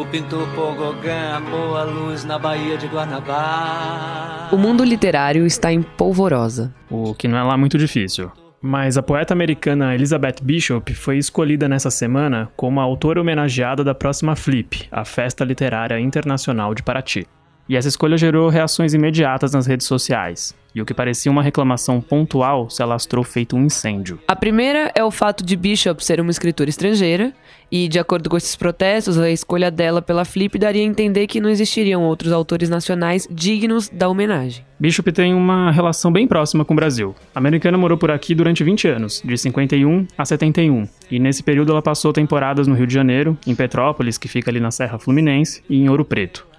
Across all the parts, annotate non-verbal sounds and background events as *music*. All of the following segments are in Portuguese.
o pintor Pogogã amou a luz na Baía de Guanabara. O mundo literário está em polvorosa. O que não é lá muito difícil. Mas a poeta americana Elizabeth Bishop foi escolhida nessa semana como a autora homenageada da próxima Flip, a Festa Literária Internacional de Paraty. E essa escolha gerou reações imediatas nas redes sociais. E o que parecia uma reclamação pontual se alastrou feito um incêndio. A primeira é o fato de Bishop ser uma escritora estrangeira, e de acordo com esses protestos, a escolha dela pela Flip daria a entender que não existiriam outros autores nacionais dignos da homenagem. Bishop tem uma relação bem próxima com o Brasil. A americana morou por aqui durante 20 anos, de 51 a 71, e nesse período ela passou temporadas no Rio de Janeiro, em Petrópolis, que fica ali na Serra Fluminense, e em Ouro Preto.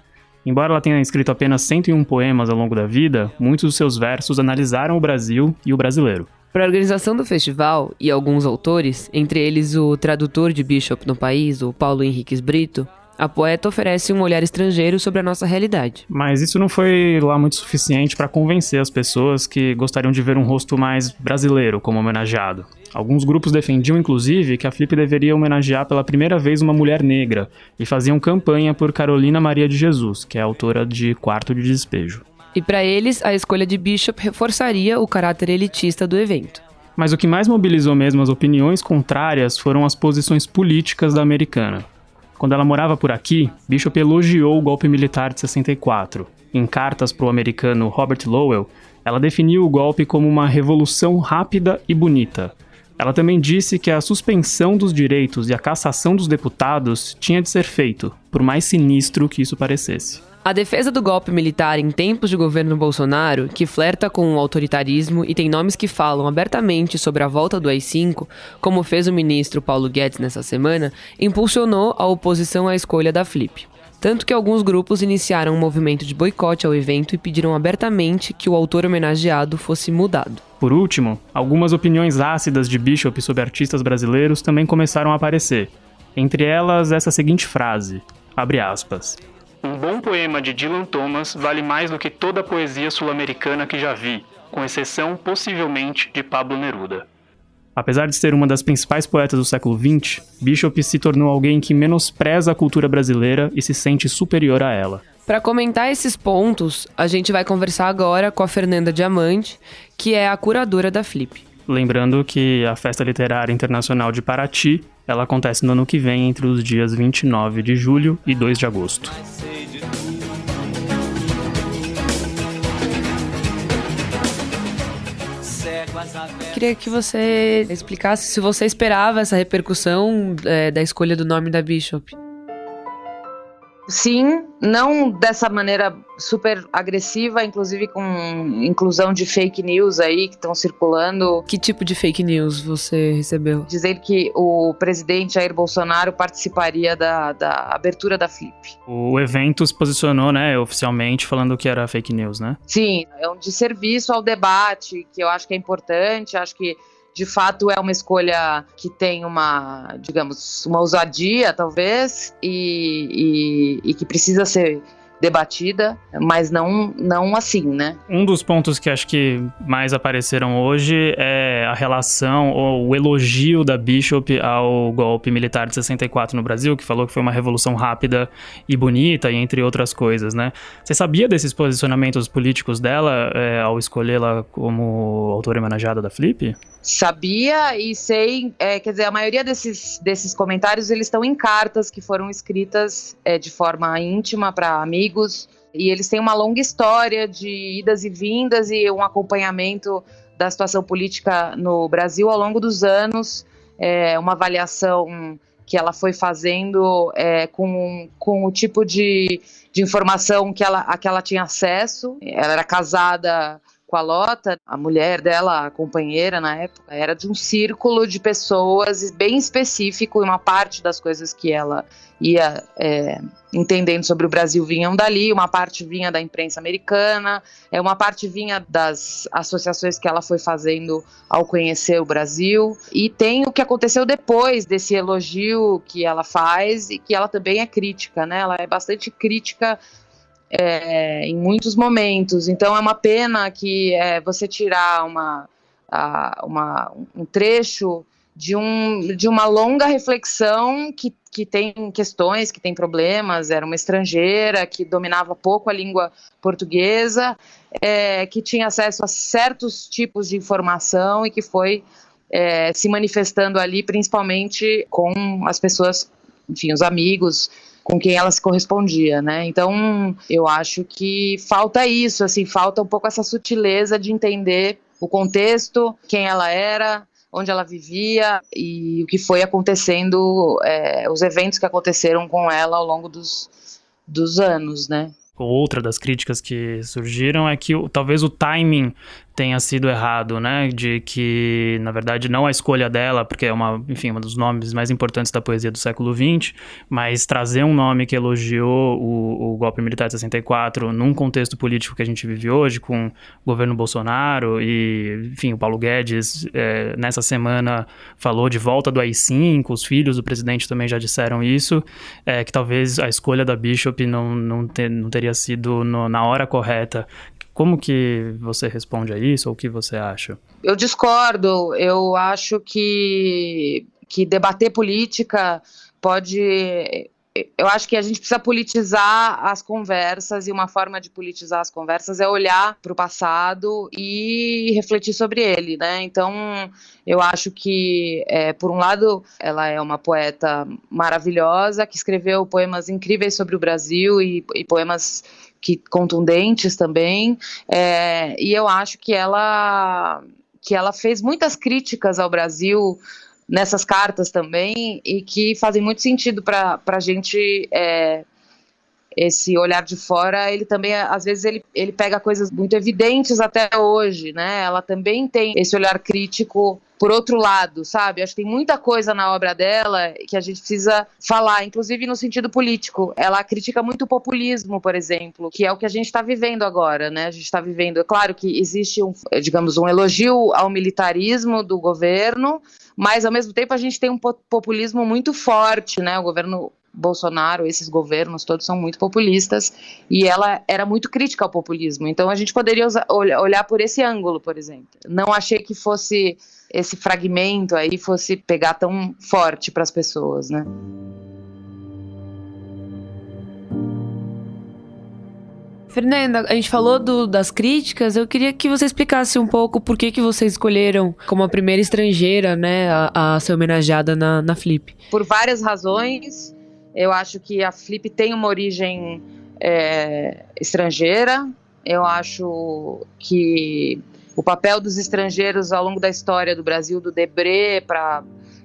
Embora ela tenha escrito apenas 101 poemas ao longo da vida, muitos dos seus versos analisaram o Brasil e o brasileiro. Para a organização do festival e alguns autores, entre eles o tradutor de Bishop no país, o Paulo Henriques Brito, a poeta oferece um olhar estrangeiro sobre a nossa realidade. Mas isso não foi lá muito suficiente para convencer as pessoas que gostariam de ver um rosto mais brasileiro como homenageado. Alguns grupos defendiam, inclusive, que a Flip deveria homenagear pela primeira vez uma mulher negra e faziam campanha por Carolina Maria de Jesus, que é autora de Quarto de Despejo. E para eles, a escolha de Bishop reforçaria o caráter elitista do evento. Mas o que mais mobilizou mesmo as opiniões contrárias foram as posições políticas da americana. Quando ela morava por aqui, Bishop elogiou o golpe militar de 64. Em cartas para o americano Robert Lowell, ela definiu o golpe como uma revolução rápida e bonita, ela também disse que a suspensão dos direitos e a cassação dos deputados tinha de ser feito, por mais sinistro que isso parecesse. A defesa do golpe militar em tempos de governo Bolsonaro, que flerta com o autoritarismo e tem nomes que falam abertamente sobre a volta do AI-5, como fez o ministro Paulo Guedes nessa semana, impulsionou a oposição à escolha da Flip. Tanto que alguns grupos iniciaram um movimento de boicote ao evento e pediram abertamente que o autor homenageado fosse mudado. Por último, algumas opiniões ácidas de Bishop sobre artistas brasileiros também começaram a aparecer. Entre elas, essa seguinte frase: abre aspas. Um bom poema de Dylan Thomas vale mais do que toda a poesia sul-americana que já vi, com exceção, possivelmente, de Pablo Neruda. Apesar de ser uma das principais poetas do século XX, Bishop se tornou alguém que menospreza a cultura brasileira e se sente superior a ela. Para comentar esses pontos, a gente vai conversar agora com a Fernanda Diamante, que é a curadora da Flip. Lembrando que a Festa Literária Internacional de Paraty, ela acontece no ano que vem entre os dias 29 de julho e 2 de agosto. Queria que você explicasse se você esperava essa repercussão é, da escolha do nome da Bishop. Sim, não dessa maneira super agressiva, inclusive com inclusão de fake news aí que estão circulando. Que tipo de fake news você recebeu? Dizer que o presidente Jair Bolsonaro participaria da, da abertura da Flip. O evento se posicionou, né, oficialmente, falando que era fake news, né? Sim, é um desserviço ao debate, que eu acho que é importante, acho que de fato é uma escolha que tem uma, digamos, uma ousadia, talvez, e, e, e que precisa ser debatida, mas não, não assim, né? Um dos pontos que acho que mais apareceram hoje é a relação ou o elogio da Bishop ao golpe militar de 64 no Brasil, que falou que foi uma revolução rápida e bonita, e entre outras coisas, né? Você sabia desses posicionamentos políticos dela é, ao escolhê-la como autora homenageada da Flip? Sabia e sei, é, quer dizer, a maioria desses, desses comentários eles estão em cartas que foram escritas é, de forma íntima para amigos e eles têm uma longa história de idas e vindas e um acompanhamento da situação política no Brasil ao longo dos anos, é, uma avaliação que ela foi fazendo é, com, com o tipo de, de informação que ela, a que ela tinha acesso. Ela era casada com a Lota, a mulher dela, a companheira na época, era de um círculo de pessoas bem específico e uma parte das coisas que ela ia é, entendendo sobre o Brasil vinham dali, uma parte vinha da imprensa americana, é uma parte vinha das associações que ela foi fazendo ao conhecer o Brasil e tem o que aconteceu depois desse elogio que ela faz e que ela também é crítica, né? Ela é bastante crítica é, em muitos momentos. Então é uma pena que é, você tirar uma, a, uma, um trecho de, um, de uma longa reflexão que, que tem questões, que tem problemas, era uma estrangeira que dominava pouco a língua portuguesa, é, que tinha acesso a certos tipos de informação e que foi é, se manifestando ali, principalmente com as pessoas, enfim, os amigos com quem ela se correspondia, né? Então, eu acho que falta isso, assim, falta um pouco essa sutileza de entender o contexto, quem ela era, onde ela vivia e o que foi acontecendo, é, os eventos que aconteceram com ela ao longo dos, dos anos, né? Outra das críticas que surgiram é que talvez o timing tenha sido errado, né? De que, na verdade, não a escolha dela, porque é uma, enfim, um dos nomes mais importantes da poesia do século XX, mas trazer um nome que elogiou o, o golpe militar de 64 num contexto político que a gente vive hoje, com o governo Bolsonaro e, enfim, o Paulo Guedes, é, nessa semana falou de volta do AI-5, os filhos do presidente também já disseram isso, é, que talvez a escolha da Bishop não, não, ter, não teria sido no, na hora correta, como que você responde a isso ou o que você acha? Eu discordo. Eu acho que, que debater política pode. Eu acho que a gente precisa politizar as conversas e uma forma de politizar as conversas é olhar para o passado e refletir sobre ele, né? Então, eu acho que, é, por um lado, ela é uma poeta maravilhosa que escreveu poemas incríveis sobre o Brasil e, e poemas que contundentes também, é, e eu acho que ela que ela fez muitas críticas ao Brasil nessas cartas também e que fazem muito sentido para a gente é, esse olhar de fora, ele também, às vezes, ele, ele pega coisas muito evidentes até hoje, né? Ela também tem esse olhar crítico por outro lado, sabe? Acho que tem muita coisa na obra dela que a gente precisa falar, inclusive no sentido político. Ela critica muito o populismo, por exemplo, que é o que a gente está vivendo agora, né? A gente está vivendo, é claro que existe um, digamos, um elogio ao militarismo do governo, mas ao mesmo tempo a gente tem um populismo muito forte, né? O governo Bolsonaro, esses governos todos são muito populistas e ela era muito crítica ao populismo. Então a gente poderia usar, olhar por esse ângulo, por exemplo. Não achei que fosse esse fragmento aí fosse pegar tão forte para as pessoas, né? Fernanda, a gente falou do, das críticas, eu queria que você explicasse um pouco por que, que vocês escolheram como a primeira estrangeira, né, a, a ser homenageada na, na Flip. Por várias razões, eu acho que a Flip tem uma origem é, estrangeira, eu acho que o papel dos estrangeiros ao longo da história do Brasil, do Debré para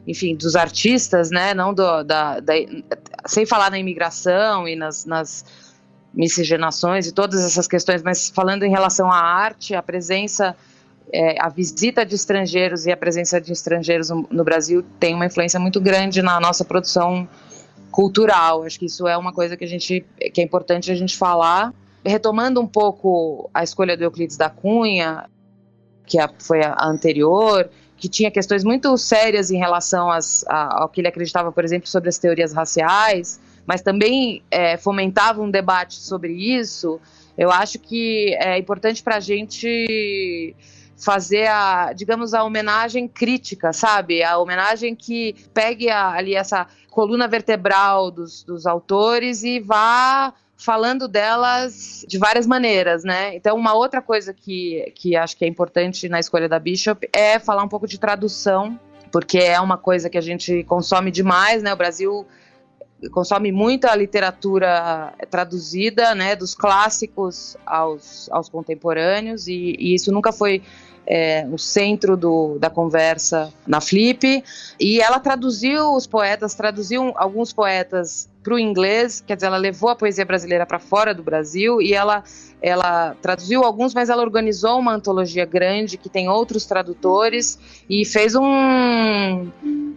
enfim, dos artistas, né, não do, da, da, sem falar na imigração e nas, nas miscigenações e todas essas questões, mas falando em relação à arte, a presença, é, a visita de estrangeiros e a presença de estrangeiros no, no, Brasil tem uma influência muito grande na nossa produção cultural. Acho que isso é uma coisa que a gente que é importante a gente falar. Retomando um pouco a escolha do Euclides da Cunha, que foi a, a anterior, que tinha questões muito sérias em relação às, a, ao que ele acreditava, por exemplo, sobre as teorias raciais mas também é, fomentava um debate sobre isso, eu acho que é importante para a gente fazer a, digamos, a homenagem crítica, sabe? A homenagem que pegue a, ali essa coluna vertebral dos, dos autores e vá falando delas de várias maneiras, né? Então, uma outra coisa que, que acho que é importante na escolha da Bishop é falar um pouco de tradução, porque é uma coisa que a gente consome demais, né? O Brasil consome muita literatura traduzida, né, dos clássicos aos, aos contemporâneos, e, e isso nunca foi é, o centro do, da conversa na Flip. E ela traduziu os poetas, traduziu alguns poetas para o inglês, quer dizer, ela levou a poesia brasileira para fora do Brasil e ela, ela traduziu alguns, mas ela organizou uma antologia grande que tem outros tradutores e fez um,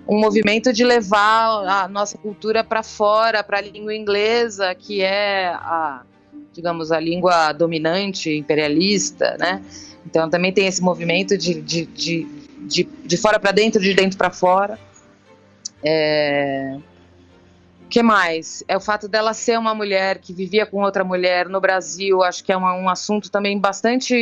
um movimento de levar a nossa cultura para fora, para a língua inglesa, que é a, digamos, a língua dominante, imperialista, né? Então também tem esse movimento de, de, de, de, de fora para dentro, de dentro para fora. É... que mais? É o fato dela ser uma mulher que vivia com outra mulher no Brasil, acho que é uma, um assunto também bastante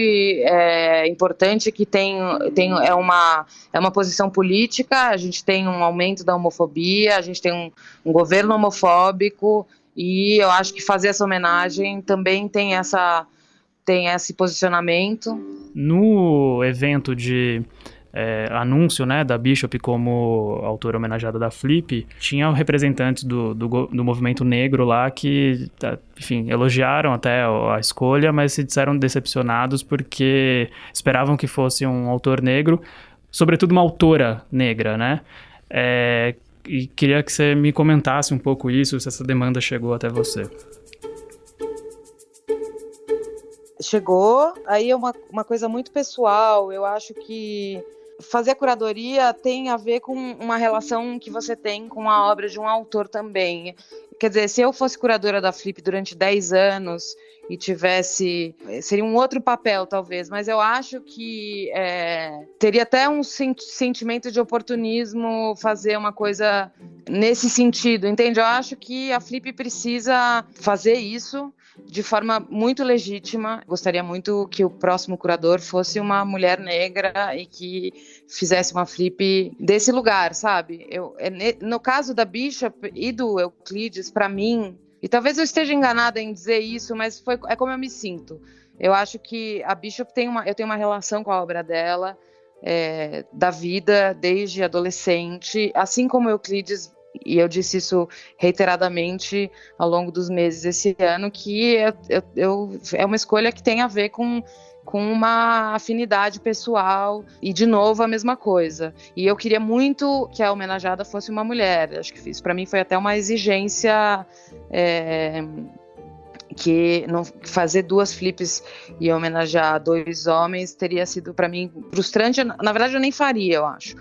é, importante, que tem, tem é, uma, é uma posição política, a gente tem um aumento da homofobia, a gente tem um, um governo homofóbico, e eu acho que fazer essa homenagem também tem essa tem esse posicionamento. No evento de é, anúncio né, da Bishop como autora homenageada da Flip, tinha representantes do, do, do, movimento negro lá que, tá, enfim, elogiaram até a escolha, mas se disseram decepcionados porque esperavam que fosse um autor negro, sobretudo uma autora negra, né? É, e queria que você me comentasse um pouco isso, se essa demanda chegou até você chegou. Aí é uma, uma coisa muito pessoal. Eu acho que fazer a curadoria tem a ver com uma relação que você tem com a obra de um autor também. Quer dizer, se eu fosse curadora da Flip durante 10 anos e tivesse. Seria um outro papel, talvez, mas eu acho que é, teria até um sentimento de oportunismo fazer uma coisa nesse sentido, entende? Eu acho que a Flip precisa fazer isso de forma muito legítima. Gostaria muito que o próximo curador fosse uma mulher negra e que fizesse uma flip desse lugar, sabe? Eu, é no caso da Bishop e do Euclides, para mim, e talvez eu esteja enganada em dizer isso, mas foi, é como eu me sinto. Eu acho que a Bishop tem uma, eu tenho uma relação com a obra dela. É, da vida desde adolescente, assim como Euclides e eu disse isso reiteradamente ao longo dos meses esse ano, que eu, eu, eu, é uma escolha que tem a ver com, com uma afinidade pessoal, e de novo a mesma coisa. E eu queria muito que a homenageada fosse uma mulher, acho que isso para mim foi até uma exigência. É, que não fazer duas flips e homenagear dois homens teria sido para mim frustrante. Na verdade, eu nem faria, eu acho.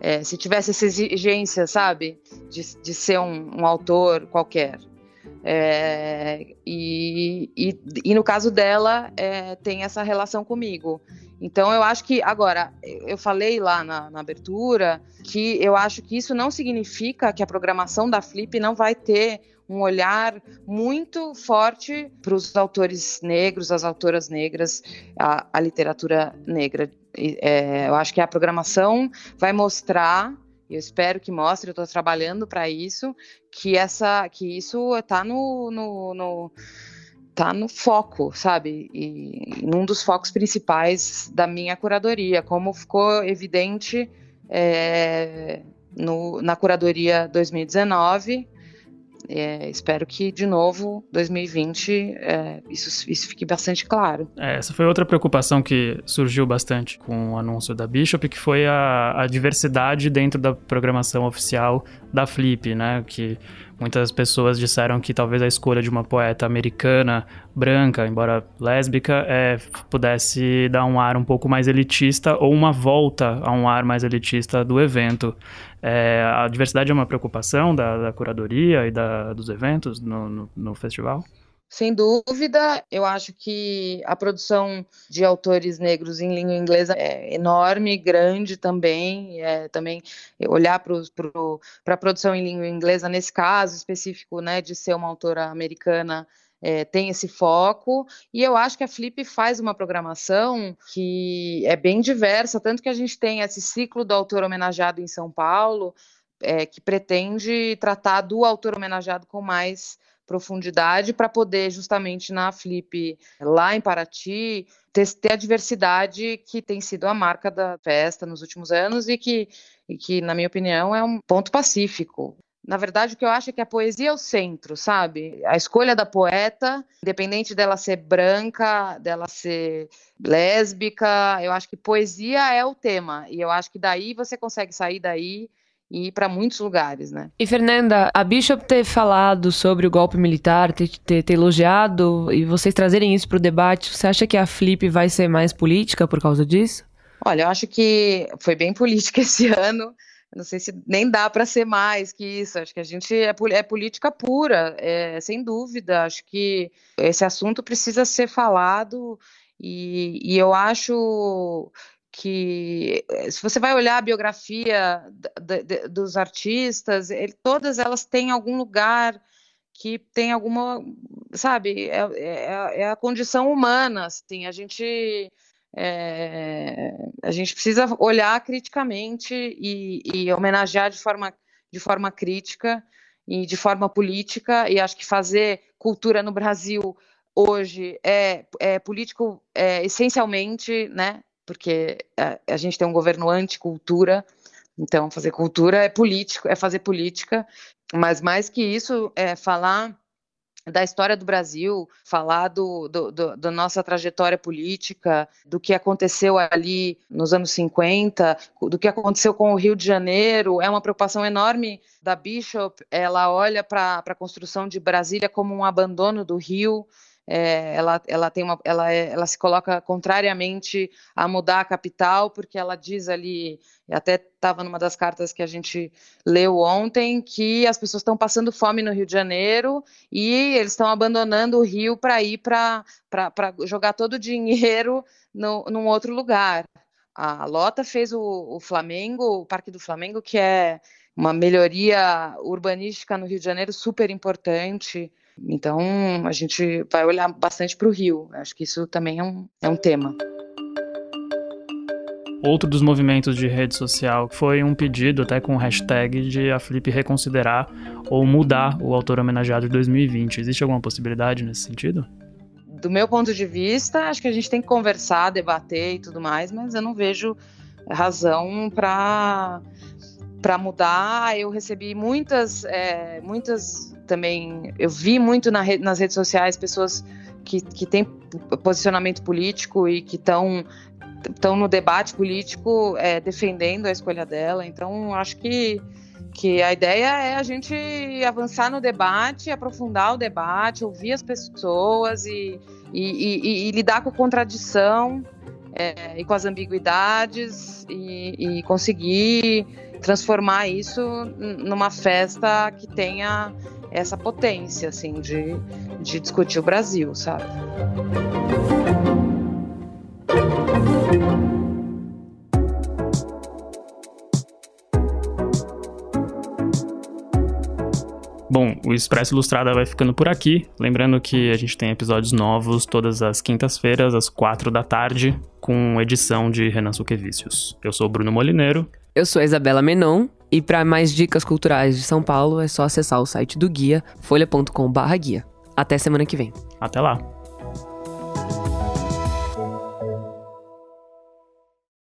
É, se tivesse essa exigência, sabe, de, de ser um, um autor qualquer. É, e, e, e, no caso dela, é, tem essa relação comigo. Então, eu acho que, agora, eu falei lá na, na, abertura que eu acho que isso não significa que a programação da Flip não vai ter um olhar muito forte para os autores negros, as autoras negras, a, a literatura negra é, eu acho que a programação vai mostrar eu espero que mostre, eu estou trabalhando para isso, que essa, que isso está no, no, no, tá no foco, sabe? E num dos focos principais da minha curadoria, como ficou evidente é, no, na curadoria 2019, é, espero que, de novo, 2020, é, isso, isso fique bastante claro. É, essa foi outra preocupação que surgiu bastante com o anúncio da Bishop, que foi a, a diversidade dentro da programação oficial da Flip, né? Que Muitas pessoas disseram que talvez a escolha de uma poeta americana, branca, embora lésbica, é, pudesse dar um ar um pouco mais elitista ou uma volta a um ar mais elitista do evento. É, a diversidade é uma preocupação da, da curadoria e da, dos eventos no, no, no festival? Sem dúvida, eu acho que a produção de autores negros em língua inglesa é enorme, grande também. É, também olhar para a produção em língua inglesa, nesse caso específico, né, de ser uma autora americana, é, tem esse foco, e eu acho que a Flip faz uma programação que é bem diversa, tanto que a gente tem esse ciclo do autor homenageado em São Paulo, é, que pretende tratar do autor homenageado com mais profundidade para poder justamente na Flip lá em Paraty ter a diversidade que tem sido a marca da festa nos últimos anos e que, e que na minha opinião é um ponto pacífico. Na verdade, o que eu acho é que a poesia é o centro, sabe? A escolha da poeta, independente dela ser branca, dela ser lésbica, eu acho que poesia é o tema. E eu acho que daí você consegue sair daí e ir para muitos lugares, né? E Fernanda, a Bishop ter falado sobre o golpe militar, ter, ter, ter elogiado e vocês trazerem isso para o debate, você acha que a Flip vai ser mais política por causa disso? Olha, eu acho que foi bem *laughs* política esse ano. Não sei se nem dá para ser mais que isso. Acho que a gente é, é política pura, é, sem dúvida. Acho que esse assunto precisa ser falado e, e eu acho que se você vai olhar a biografia dos artistas, ele, todas elas têm algum lugar que tem alguma, sabe, é, é, é a condição humana, assim, a gente é, a gente precisa olhar criticamente e, e, homenagear de forma, de forma crítica e de forma política, e acho que fazer cultura no Brasil hoje é, é político é, essencialmente, né? Porque a, a gente tem um governo anticultura, então fazer cultura é político, é fazer política, mas mais que isso é falar da história do Brasil, falar do, do, do, da nossa trajetória política, do que aconteceu ali nos anos 50, do que aconteceu com o Rio de Janeiro, é uma preocupação enorme da Bishop. Ela olha para a construção de Brasília como um abandono do Rio, é, ela, ela, tem uma, ela, é, ela se coloca contrariamente a mudar a capital, porque ela diz ali, até estava numa das cartas que a gente leu ontem, que as pessoas estão passando fome no Rio de Janeiro e eles estão abandonando o Rio para ir para jogar todo o dinheiro no, num outro lugar. A Lota fez o, o Flamengo, o Parque do Flamengo, que é uma melhoria urbanística no Rio de Janeiro super importante. Então, a gente vai olhar bastante para o Rio. Acho que isso também é um, é um tema. Outro dos movimentos de rede social foi um pedido, até com hashtag, de a Flip reconsiderar ou mudar o autor homenageado de 2020. Existe alguma possibilidade nesse sentido? Do meu ponto de vista, acho que a gente tem que conversar, debater e tudo mais, mas eu não vejo razão para para mudar. Eu recebi muitas, é, muitas também. Eu vi muito na nas redes sociais pessoas que, que têm posicionamento político e que estão estão no debate político é, defendendo a escolha dela. Então, acho que, que a ideia é a gente avançar no debate, aprofundar o debate, ouvir as pessoas e, e, e, e lidar com a contradição é, e com as ambiguidades e, conseguir transformar isso numa festa que tenha essa potência, assim, de, de discutir o Brasil, sabe? Bom, o Expresso Ilustrada vai ficando por aqui. Lembrando que a gente tem episódios novos todas as quintas-feiras, às quatro da tarde, com edição de Renan Suquevicius. Eu sou Bruno Molineiro. Eu sou a Isabela Menon. E para mais dicas culturais de São Paulo, é só acessar o site do guia, folha.com/guia. Até semana que vem. Até lá.